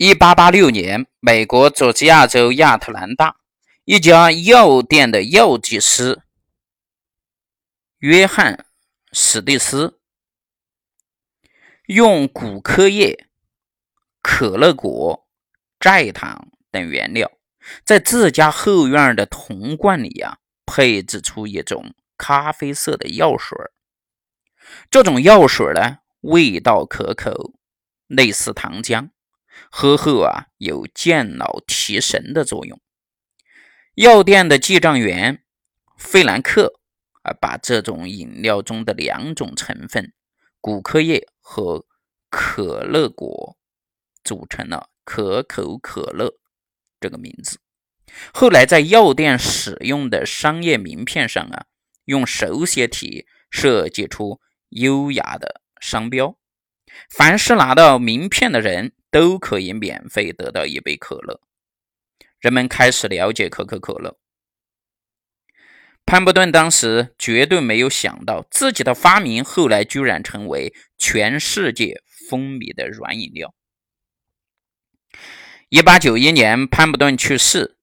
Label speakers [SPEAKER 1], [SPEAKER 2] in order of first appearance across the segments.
[SPEAKER 1] 一八八六年，美国佐治亚州亚特兰大一家药店的药剂师约翰·史蒂斯用骨科液、可乐果、蔗糖等原料，在自家后院的铜罐里呀，配制出一种咖啡色的药水。这种药水呢，味道可口，类似糖浆，喝后啊有健脑提神的作用。药店的记账员费兰克啊，把这种饮料中的两种成分——骨科液和可乐果，组成了可口可乐这个名字。后来在药店使用的商业名片上啊，用手写体设计出。优雅的商标，凡是拿到名片的人都可以免费得到一杯可乐。人们开始了解可口可乐。潘伯顿当时绝对没有想到，自己的发明后来居然成为全世界风靡的软饮料。一八九一年，潘伯顿去世，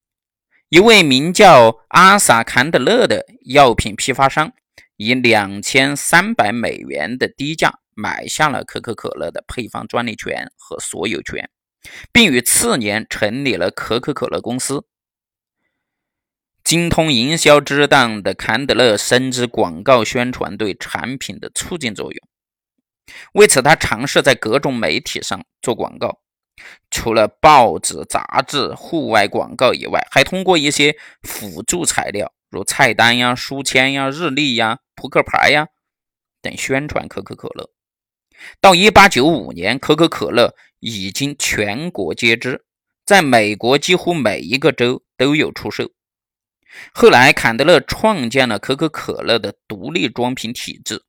[SPEAKER 1] 一位名叫阿萨·坎德勒的药品批发商。以两千三百美元的低价买下了可口可乐的配方专利权和所有权，并于次年成立了可口可乐公司。精通营销之道的坎德勒深知广告宣传对产品的促进作用，为此他尝试在各种媒体上做广告。除了报纸、杂志、户外广告以外，还通过一些辅助材料。如菜单呀、书签呀、日历呀、扑克牌呀等宣传可口可乐。到1895年，可口可乐已经全国皆知，在美国几乎每一个州都有出售。后来，坎德勒创建了可口可乐的独立装瓶体制，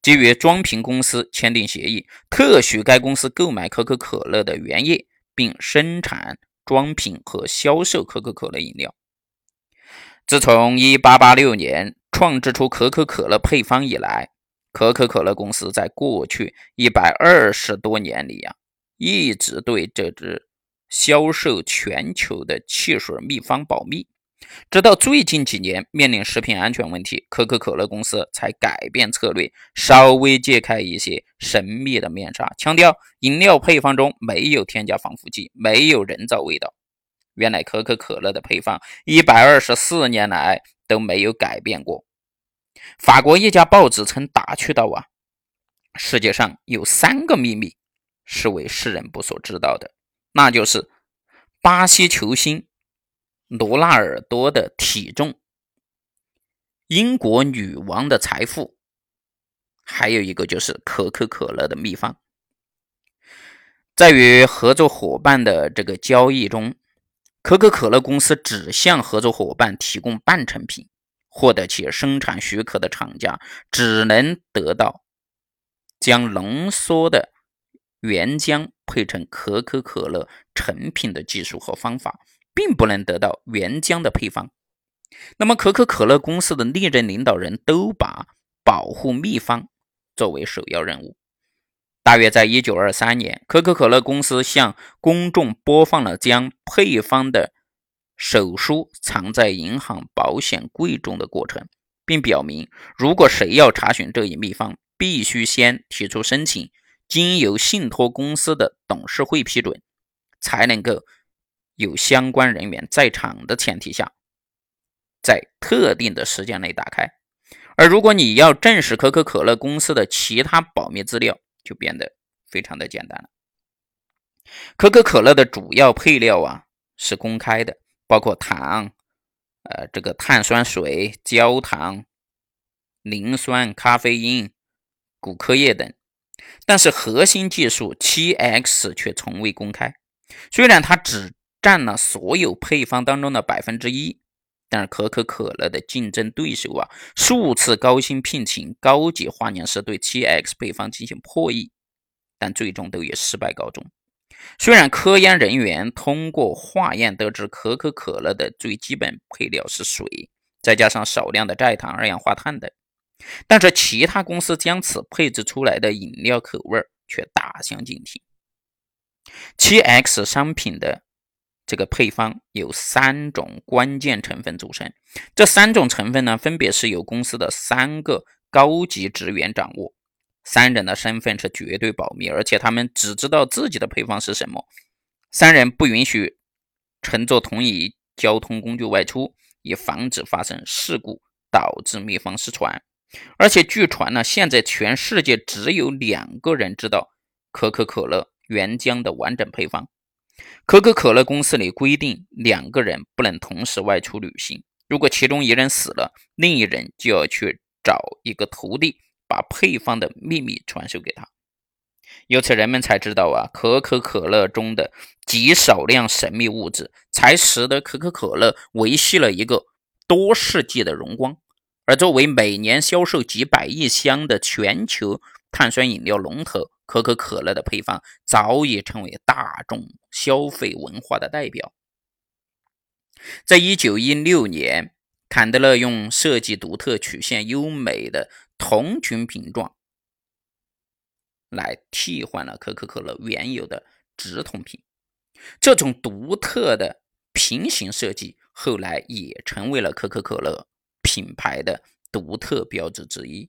[SPEAKER 1] 基于装瓶公司签订协议，特许该公司购买可口可乐的原液，并生产、装瓶和销售可口可乐饮料。自从1886年创制出可口可乐配方以来，可口可乐公司在过去一百二十多年里呀，一直对这支销售全球的汽水秘方保密。直到最近几年面临食品安全问题，可口可乐公司才改变策略，稍微揭开一些神秘的面纱，强调饮料配方中没有添加防腐剂，没有人造味道。原来可口可乐的配方一百二十四年来都没有改变过。法国一家报纸曾打趣道：“啊，世界上有三个秘密是为世人不所知道的，那就是巴西球星罗纳尔多的体重、英国女王的财富，还有一个就是可口可乐的秘方。在与合作伙伴的这个交易中。”可口可乐公司只向合作伙伴提供半成品，获得其生产许可的厂家只能得到将浓缩的原浆配成可口可乐成品的技术和方法，并不能得到原浆的配方。那么，可口可乐公司的历任领导人都把保护秘方作为首要任务。大约在一九二三年，可口可乐公司向公众播放了将配方的手书藏在银行保险柜中的过程，并表明，如果谁要查询这一秘方，必须先提出申请，经由信托公司的董事会批准，才能够有相关人员在场的前提下，在特定的时间内打开。而如果你要证实可口可乐公司的其他保密资料，就变得非常的简单了。可口可乐的主要配料啊是公开的，包括糖、呃这个碳酸水、焦糖、磷酸、咖啡因、骨科液等，但是核心技术七 X 却从未公开。虽然它只占了所有配方当中的百分之一。但是可口可乐的竞争对手啊，数次高薪聘请高级化验师对 7X 配方进行破译，但最终都以失败告终。虽然科研人员通过化验得知可口可乐的最基本配料是水，再加上少量的蔗糖、二氧化碳等，但是其他公司将此配置出来的饮料口味却大相径庭。七 X 商品的这个配方由三种关键成分组成，这三种成分呢，分别是由公司的三个高级职员掌握，三人的身份是绝对保密，而且他们只知道自己的配方是什么。三人不允许乘坐同一交通工具外出，以防止发生事故，导致秘方失传。而且据传呢，现在全世界只有两个人知道可口可乐原浆的完整配方。可口可乐公司里规定，两个人不能同时外出旅行。如果其中一人死了，另一人就要去找一个徒弟，把配方的秘密传授给他。由此，人们才知道啊，可口可乐中的极少量神秘物质，才使得可口可乐维系了一个多世纪的荣光。而作为每年销售几百亿箱的全球碳酸饮料龙头，可口可乐的配方早已成为大众消费文化的代表。在一九一六年，坎德勒用设计独特、曲线优美的同群瓶状来替换了可口可乐原有的直筒瓶。这种独特的平行设计后来也成为了可口可乐。品牌的独特标志之一。